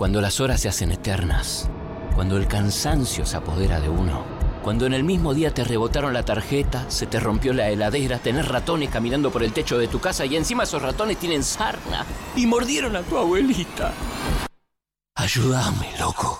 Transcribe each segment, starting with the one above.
Cuando las horas se hacen eternas, cuando el cansancio se apodera de uno, cuando en el mismo día te rebotaron la tarjeta, se te rompió la heladera, tenés ratones caminando por el techo de tu casa y encima esos ratones tienen sarna y mordieron a tu abuelita. Ayúdame, loco.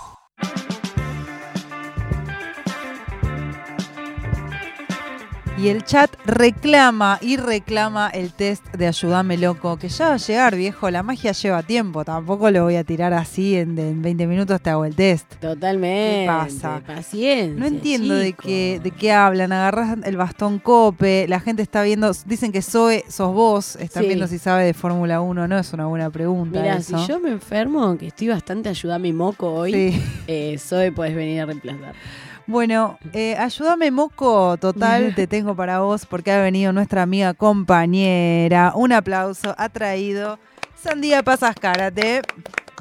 Y el chat reclama y reclama el test de Ayúdame Loco, que ya va a llegar, viejo. La magia lleva tiempo. Tampoco lo voy a tirar así en, en 20 minutos te hago el test. Totalmente. ¿Qué pasa? Paciencia. No entiendo de qué, de qué hablan. Agarras el bastón cope, la gente está viendo, dicen que Zoe, sos vos, están Sí. viendo si sabe de Fórmula 1 no, es una buena pregunta. Mira, si yo me enfermo, que estoy bastante ayudame moco hoy, Sí. eh, Zoe puedes venir a reemplazar. Bueno, eh, ayúdame Moco, total, te tengo para vos porque ha venido nuestra amiga compañera. Un aplauso, ha traído Sandía Pasas Karate.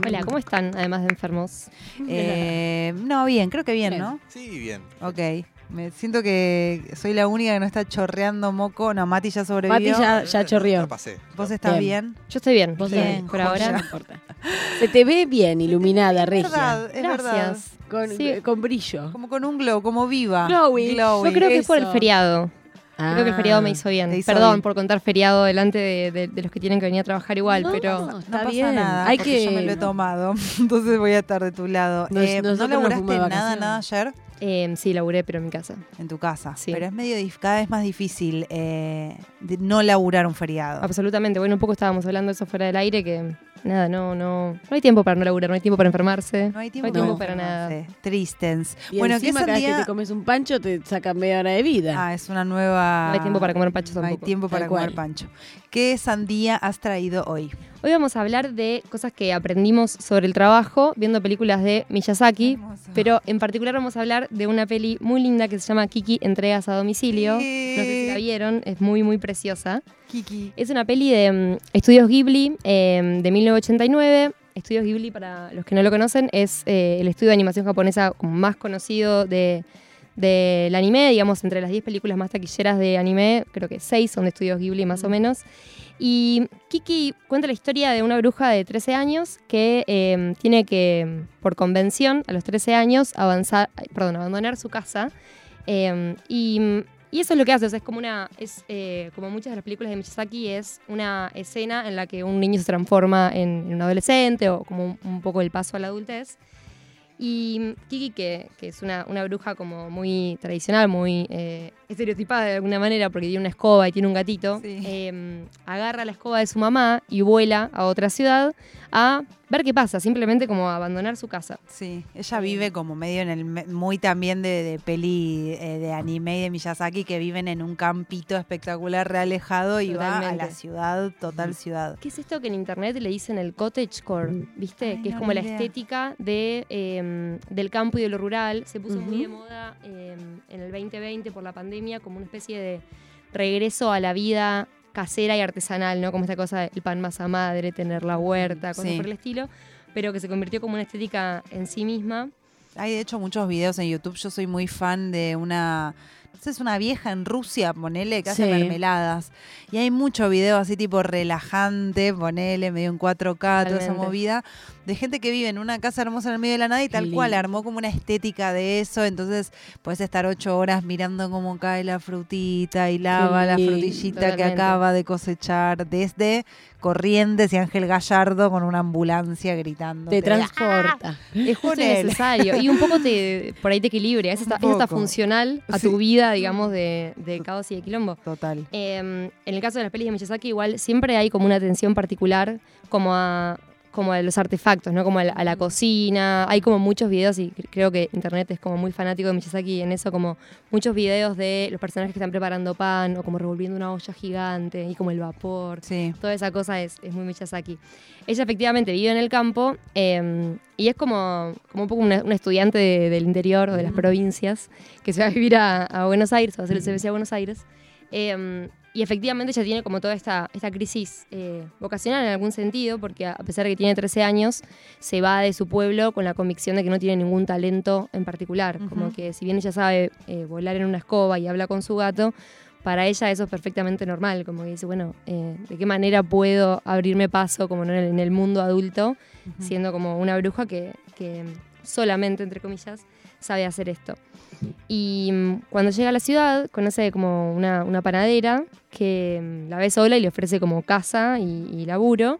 Hola, ¿cómo están? Además de enfermos. Eh, no, bien, creo que bien, Bien. ¿no? Sí, bien. Ok. Me siento que soy la única que no está chorreando moco. No, Mati ya Mati sobrevivió. ya, ya La chorrió. pasé. ¿Vos estás Bien. bien? Yo estoy bien, Vos bien, bien, por joya. ahora. No importa. Se te ve bien, iluminada, Es regia. verdad, es verdad. Gracias. Con, Sí. con brillo. Como con un glow, como viva. Glowy. Yo creo que es por el feriado. Creo que el feriado me Ah. hizo bien. hizo Perdón bien. por contar feriado delante de, de- de los que tienen que venir a trabajar igual, No, pero No Está pasa bien. nada, Hay que- yo me lo he tomado. Entonces voy a estar de tu lado. Nos- Eh, ¿No laburaste nada, nada ayer? eh, sí, laburé, pero en mi casa. En tu casa. Sí. Pero es medio cada vez más difícil eh, de no laburar un feriado. Absolutamente. Bueno, un poco estábamos hablando de eso fuera del aire, que nada, no, no, no hay tiempo para no laburar, no hay tiempo para enfermarse. No hay tiempo, tiempo para nada. Tristens. Y bueno, ¿qué encima cada vez sandía? que te comes un pancho te sacan media hora de vida. Ah, es una nueva. No hay tiempo para comer panchos No hay tampoco. tiempo para Tal comer cual. pancho. ¿Qué sandía has traído hoy? Hoy vamos a hablar de cosas que aprendimos sobre el trabajo viendo películas de Miyazaki, Hermoso. pero en particular vamos a hablar de una peli muy linda que se llama Kiki Entregas a Domicilio. No sé si la vieron, es muy, muy preciosa. Kiki. Es una peli de mm, Estudios Ghibli eh, de 1989. Estudios Ghibli, para los que no lo conocen, es eh, el estudio de animación japonesa más conocido de, del anime, digamos, entre las 10 películas más taquilleras de anime, creo que 6 son de Estudios Ghibli más o menos. Y Kiki cuenta la historia de una bruja de 13 años que eh, tiene que, por convención, a los 13 años, avanzar, perdón, abandonar su casa. Eh, y, y eso es lo que hace, es como una, es eh, como muchas de las películas de Miyazaki, es una escena en la que un niño se transforma en, un adolescente o como un, un poco el paso a la adultez. Y Kiki, que, que es una, una bruja como muy tradicional, muy eh, estereotipada de alguna manera, porque tiene una escoba y tiene un gatito, Sí. eh, agarra la escoba de su mamá y vuela a otra ciudad a ver qué pasa, simplemente como a abandonar su casa. Sí, ella vive como medio en el muy también de, de peli eh, de anime y de Miyazaki que viven en un campito espectacular realejado y va a la Totalmente. ciudad, total ciudad. ¿Qué es esto que en internet le dicen el cottagecore? ¿Viste? Ay, que es como la idea. estética de, eh, del campo y de lo rural. Se puso muy de moda eh, en el 2020 por la pandemia como una especie de regreso a la vida casera y artesanal, ¿no? Como esta cosa del pan masa madre, tener la huerta, cosas Sí. por el estilo, pero que se convirtió como una estética en sí misma. Hay de hecho muchos videos en YouTube. Yo soy muy fan de una. Sé, es una vieja en Rusia, ponele, que hace Sí. mermeladas. Y hay mucho video así tipo relajante, ponele, medio en 4K, toda esa movida, de gente que vive en una casa hermosa en el medio de la nada y tal cual, armó como una estética de eso. Entonces puedes estar ocho horas mirando cómo cae la frutita y lava la frutillita que acaba de cosechar desde Corrientes y Ángel Gallardo con una ambulancia gritando. Te transporta. Es justo necesario. Y un poco te, por ahí te equilibra. Es Un hasta, es hasta poco. funcional a Sí. tu vida, digamos, de, de caos y de quilombo. Total. Eh, en el caso de las pelis de Miyazaki, igual siempre hay como una atención particular como a, como a los artefactos, ¿no? Como a la, a la cocina. Hay como muchos videos, y cre- creo que internet es como muy fanático de Miyazaki en eso, como muchos videos de los personajes que están preparando pan o como revolviendo una olla gigante y como el vapor. Sí. Toda esa cosa es, es muy Miyazaki. Ella efectivamente vive en el campo eh, y es como, como un poco una, una estudiante de- del interior o de las provincias que se va a vivir a, a Buenos Aires, o a hacer el CBC a Buenos Aires. Eh, y efectivamente ella tiene como toda esta, esta crisis eh, vocacional en algún sentido, porque a pesar de que tiene 13 años, se va de su pueblo con la convicción de que no tiene ningún talento en particular. Como que si bien ella sabe eh, volar en una escoba y habla con su gato, para ella eso es perfectamente normal, como que dice, bueno, eh, ¿de qué manera puedo abrirme paso como en el, en el mundo adulto, siendo como una bruja que, que solamente, entre comillas, sabe hacer esto? Y mm, cuando llega a la ciudad, conoce como una, una panadera que mm, la ve sola y le ofrece como casa y, y laburo.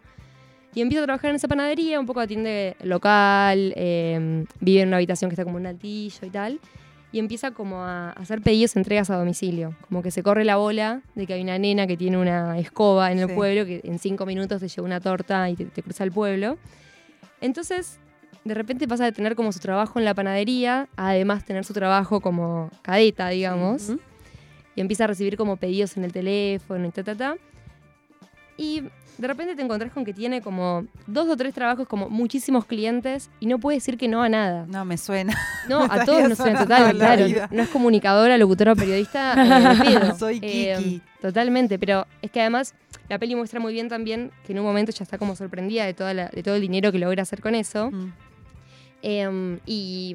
Y empieza a trabajar en esa panadería, un poco atiende local, eh, vive en una habitación que está como un altillo y tal. Y empieza como a hacer pedidos, entregas a domicilio. Como que se corre la bola de que hay una nena que tiene una escoba en el Sí. pueblo, que en cinco minutos te lleva una torta y te, te cruza el pueblo. Entonces, de repente pasa de tener como su trabajo en la panadería, a además tener su trabajo como cadeta, digamos. Y empieza a recibir como pedidos en el teléfono y ta, ta, ta. Y de repente te encontrás con que tiene como dos o tres trabajos, como muchísimos clientes, y no puede decir que no a nada. No, me suena. No, Me a todos nos suena total, la claro. vida. No es comunicadora, locutora, periodista, eh. Soy Eh, Kiki. totalmente, pero es que además la peli muestra muy bien también que en un momento ya está como sorprendida de, toda la- de todo el dinero que logra hacer con eso. Mm. Em, y,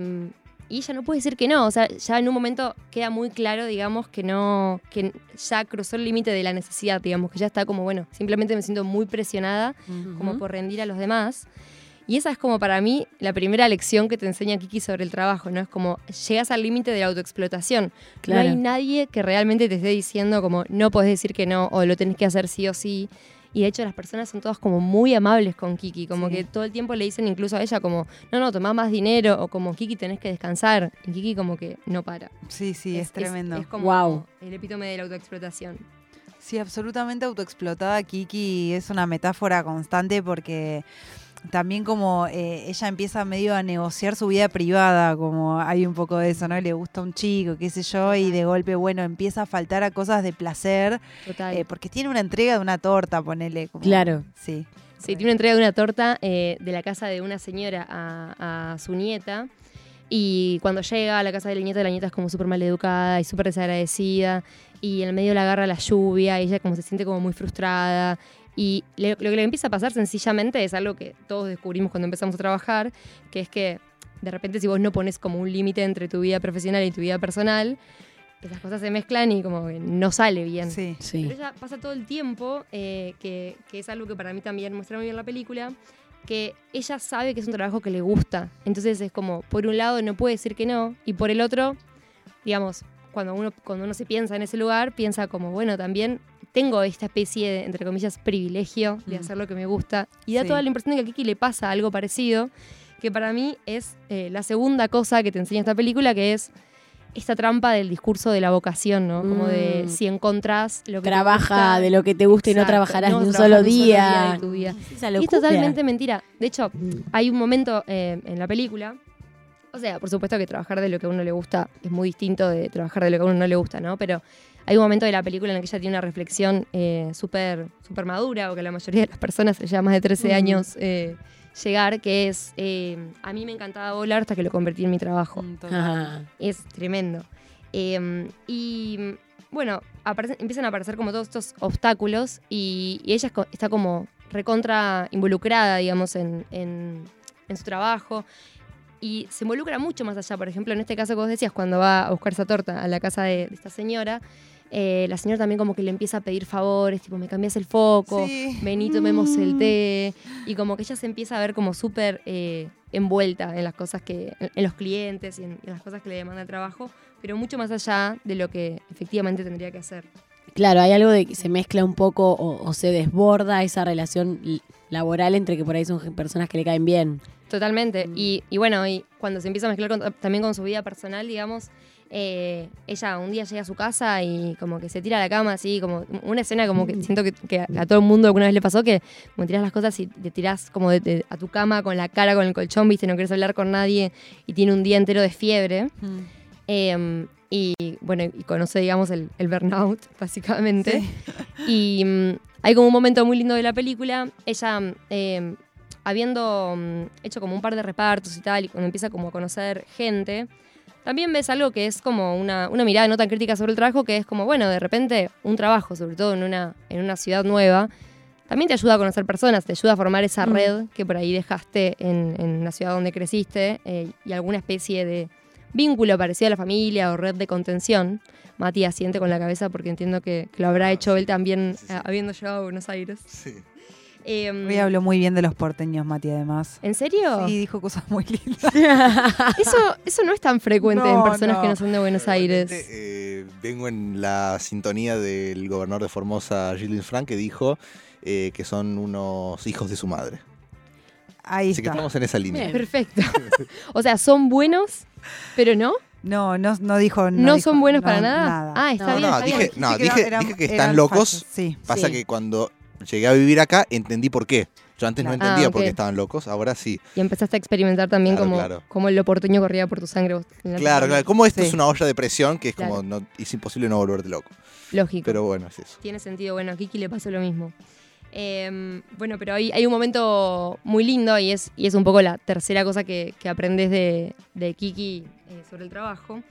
y ella no puede decir que no. O sea, ya en un momento queda muy claro, digamos, que no. que ya cruzó el límite de la necesidad, digamos, que ya está como, bueno, simplemente me siento muy presionada como por rendir a los demás. Y esa es como para mí la primera lección que te enseña Kiki sobre el trabajo, ¿no? Es como llegas al límite de la autoexplotación. Claro. No hay nadie que realmente te esté diciendo como no podés decir que no o lo tenés que hacer sí o sí. Y de hecho las personas son todas como muy amables con Kiki, como Sí. que todo el tiempo le dicen incluso a ella como, no, no, tomá más dinero o como Kiki tenés que descansar. Y Kiki como que no para. Sí, sí, es, tremendo. Es, como Guau. el epítome de la autoexplotación. Sí, absolutamente autoexplotada. Kiki es una metáfora constante porque también como eh, ella empieza medio a negociar su vida privada, como hay un poco de eso, ¿no? Le gusta un chico, qué sé yo, y de golpe, bueno, empieza a faltar a cosas de placer, Total. eh, porque tiene una entrega de una torta, ponele. Como, Claro. Sí. Sí, tiene una entrega de una torta eh, de la casa de una señora a, a su nieta. Y cuando llega a la casa de la nieta, la nieta es como súper mal educada y súper desagradecida. Y en el medio la agarra la lluvia y ella como se siente como muy frustrada. Y le- lo que le empieza a pasar sencillamente es algo que todos descubrimos cuando empezamos a trabajar, que es que de repente si vos no pones como un límite entre tu vida profesional y tu vida personal, esas cosas se mezclan y como que no sale bien. Sí. Sí. Pero ella pasa todo el tiempo, eh, que, que es algo que para mí también muestra muy bien la película, que ella sabe que es un trabajo que le gusta. Entonces es como, por un lado no puede decir que no, y por el otro, digamos, cuando uno, cuando uno se piensa en ese lugar, piensa como, bueno, también tengo esta especie de, entre comillas, privilegio de Mm. hacer lo que me gusta. Y da Sí. toda la impresión de que a Kiki le pasa algo parecido, que para mí es eh, la segunda cosa que te enseña esta película, que es esta trampa del discurso de la vocación, ¿no? Como de Mm. si encontrás lo que te Trabaja gusta, de lo que te gusta y no trabajarás no ni un solo día. de tu vida. Esa Y es totalmente mentira. De hecho, Mm. hay un momento eh, en la película, o sea, por supuesto que trabajar de lo que a uno le gusta es muy distinto de trabajar de lo que a uno no le gusta, ¿no? Pero hay un momento de la película en el que ella tiene una reflexión eh, súper súper madura, o que la mayoría de las personas lleva más de 13 Ujú. años eh, llegar, que es, eh, a mí me encantaba volar hasta que lo convertí en mi trabajo. Mm. Es tremendo. Eh, y bueno, aparecen- empiezan a aparecer como todos estos obstáculos y, y ella está como recontra involucrada, digamos, en, en- en su trabajo. Y se involucra mucho más allá. Por ejemplo, en este caso que vos decías, cuando va a buscar esa torta a la casa de, de esta señora, eh, la señora también como que le empieza a pedir favores, tipo, me cambias el foco, Sí. vení, tomemos el té. Y como que ella se empieza a ver como súper eh, envuelta en las cosas que, en, en los clientes y en, en las cosas que le demanda el trabajo, pero mucho más allá de lo que efectivamente tendría que hacer. Claro, hay algo de que se mezcla un poco o, o se desborda esa relación laboral entre que por ahí son personas que le caen bien. Totalmente. Mm. Y, y bueno, y cuando se empieza a mezclar con- también con su vida personal, digamos, eh, ella un día llega a su casa y como que se tira a la cama, así, como una escena como que siento que, que a, todo el mundo alguna vez le pasó, que como tiras las cosas y te tirás como de- de- a tu cama con la cara, con el colchón, viste, no quieres hablar con nadie y tiene un día entero de fiebre. Mm. Eh, y bueno, y conoce, digamos, el, el burnout, básicamente. Sí. Y mm, hay como un momento muy lindo de la película. Ella, mm, eh, habiendo mm, hecho como un par de repartos y tal, y cuando empieza como a conocer gente, también ves algo que es como una, una mirada no tan crítica sobre el trabajo, que es como, bueno, de repente un trabajo, sobre todo en una, en una ciudad nueva, también te ayuda a conocer personas, te ayuda a formar esa red que por ahí dejaste en, en la ciudad donde creciste eh, y alguna especie de, vínculo parecido a la familia o red de contención. Mati asiente con la cabeza porque entiendo que, que lo habrá hecho él también Sí, sí. eh, habiendo llegado a Buenos Aires. Sí. Em, Hoy habló muy bien de los porteños, Mati, además. ¿En serio? Sí, dijo cosas muy lindas. Eso, eso no es tan frecuente en personas no. que no son de Buenos Aires. Eh, vengo en la sintonía del gobernador de Formosa, Gilles Frank, que dijo eh, que son unos hijos de su madre. Ahí Así que está. estamos en esa línea. Bien. Perfecto. o sea, son buenos, pero no. No, no, no dijo. No, dijo- son buenos no, para nada. Ah, está No, bien. no, está dije- bien. No, que dije- dije que eran están locos. fachos, Sí. Pasa Sí. que cuando llegué a vivir acá entendí por qué. Yo antes no entendía Ah, por qué estaban locos, ahora sí. Y empezaste a experimentar también Claro, como, claro. como el porteño corría por tu sangre. Claro, claro. Como esto Sí. es una olla de presión que es como no, es imposible no volverte loco. Lógico. Pero bueno, es eso. Tiene sentido. Bueno, a Kiki le pasó lo mismo. Eh, bueno, pero hay, hay un momento muy lindo y es, y es un poco la tercera cosa que, que aprendes de, de Kiki eh, sobre el trabajo,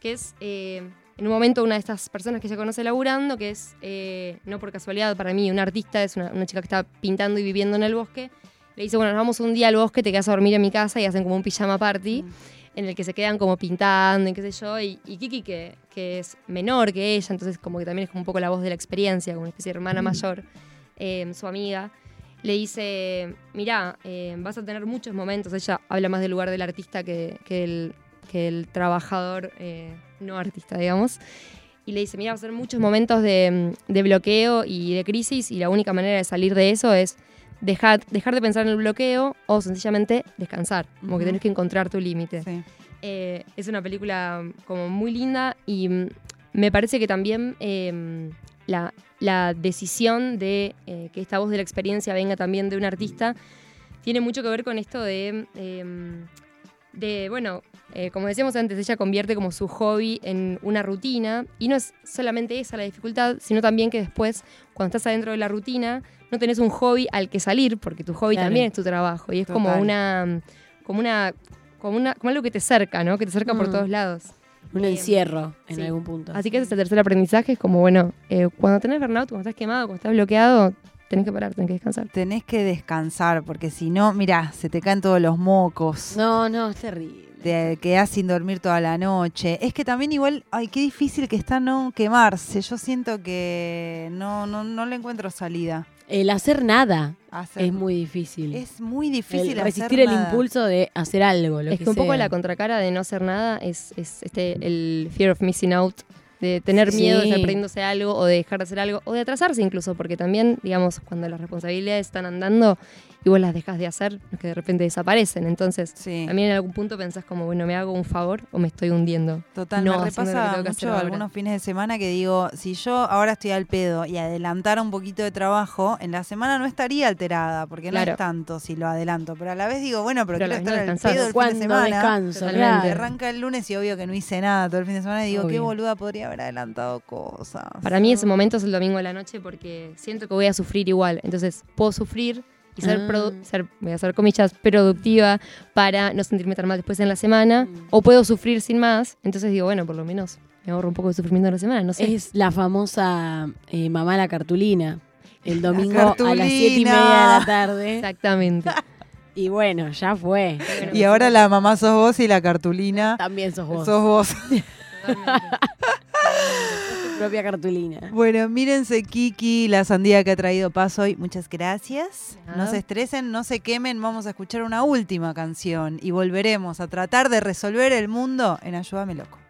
que es eh, en un momento una de estas personas que ella conoce laburando, que es, eh, no por casualidad para mí, una artista, es una, una chica que está pintando y viviendo en el bosque, le dice, bueno, nos vamos un día al bosque, te quedas a dormir en mi casa y hacen como un pijama party. En el que se quedan como pintando y qué sé yo, y, y Kiki, que, que es menor que ella, entonces como que también es como un poco la voz de la experiencia, como una especie de hermana mayor, eh, su amiga, le dice, mirá, eh, vas a tener muchos momentos, ella habla más del lugar del artista que, que el, que el trabajador eh, no artista, digamos, y le dice, mira, vas a tener muchos momentos de, de bloqueo y de crisis y la única manera de salir de eso es dejar, dejar de pensar en el bloqueo o sencillamente descansar, como que tenés que encontrar tu límite. Sí. Eh, es una película como muy linda y mm, me parece que también eh, la, la decisión de eh, que esta voz de la experiencia venga también de un artista tiene mucho que ver con esto de, eh, de bueno, eh, como decíamos antes, ella convierte como su hobby en una rutina y no es solamente esa la dificultad, sino también que después, cuando estás adentro de la rutina, no tenés un hobby al que salir, porque tu hobby Claro. también es tu trabajo y es como una, como una, como una, como algo que te cerca, ¿no? Que te cerca por Mm. todos lados. Un Eh, encierro en sí. algún punto. Así que ese es el tercer aprendizaje, es como, bueno, eh, cuando tenés burnout, cuando estás quemado, cuando estás bloqueado, tenés que parar, tenés que descansar. Tenés que descansar, porque si no, mirá, se te caen todos los mocos. No, no, es terrible. Te quedás sin dormir toda la noche. Es que también igual, ay, qué difícil que está no quemarse. Yo siento que no, no, no le encuentro salida. El hacer nada hacer- es muy difícil. es muy difícil el hacer resistir el nada. impulso de hacer algo. Lo es que, que un poco la contracara de no hacer nada es, es este, el fear of missing out, de tener Sí. miedo de estar perdiéndose algo o de dejar de hacer algo o de atrasarse incluso, porque también, digamos, cuando las responsabilidades están andando y vos las dejas de hacer, no es que de repente desaparecen. Entonces, Sí, también en algún punto pensás como, bueno, ¿me hago un favor o me estoy hundiendo? total. no me que repasa que hacer mucho algunos fines de semana que digo, si yo ahora estoy al pedo y adelantara un poquito de trabajo, en la semana no estaría alterada, porque no Claro. es tanto si lo adelanto. Pero a la vez digo, bueno, pero, Pero quiero vez no estar al pedo el fin de semana. descanso, claro. Arranca el lunes y obvio que no hice nada todo el fin de semana y digo, qué boluda podría haber adelantado cosas. Para mí ese momento es el domingo de la noche porque siento que voy a sufrir igual. Entonces puedo sufrir y ser, Ah. produ- ser voy a hacer comillas, productiva para no sentirme tan mal después en la semana. Mm. O puedo sufrir sin más. Entonces digo, bueno, por lo menos me ahorro un poco de sufrimiento en la semana. No sé. Es la famosa eh, mamá la cartulina. El domingo a las siete y media de la tarde. Exactamente. Y bueno, ya fue. Y ahora la mamá sos vos y la cartulina También sos vos. sos vos. propia cartulina. Bueno, mírense Kiki, la sandía que ha traído Paz hoy. Muchas gracias. No se estresen, no se quemen. Vamos a escuchar una última canción y volveremos a tratar de resolver el mundo en Ayúdame Loco.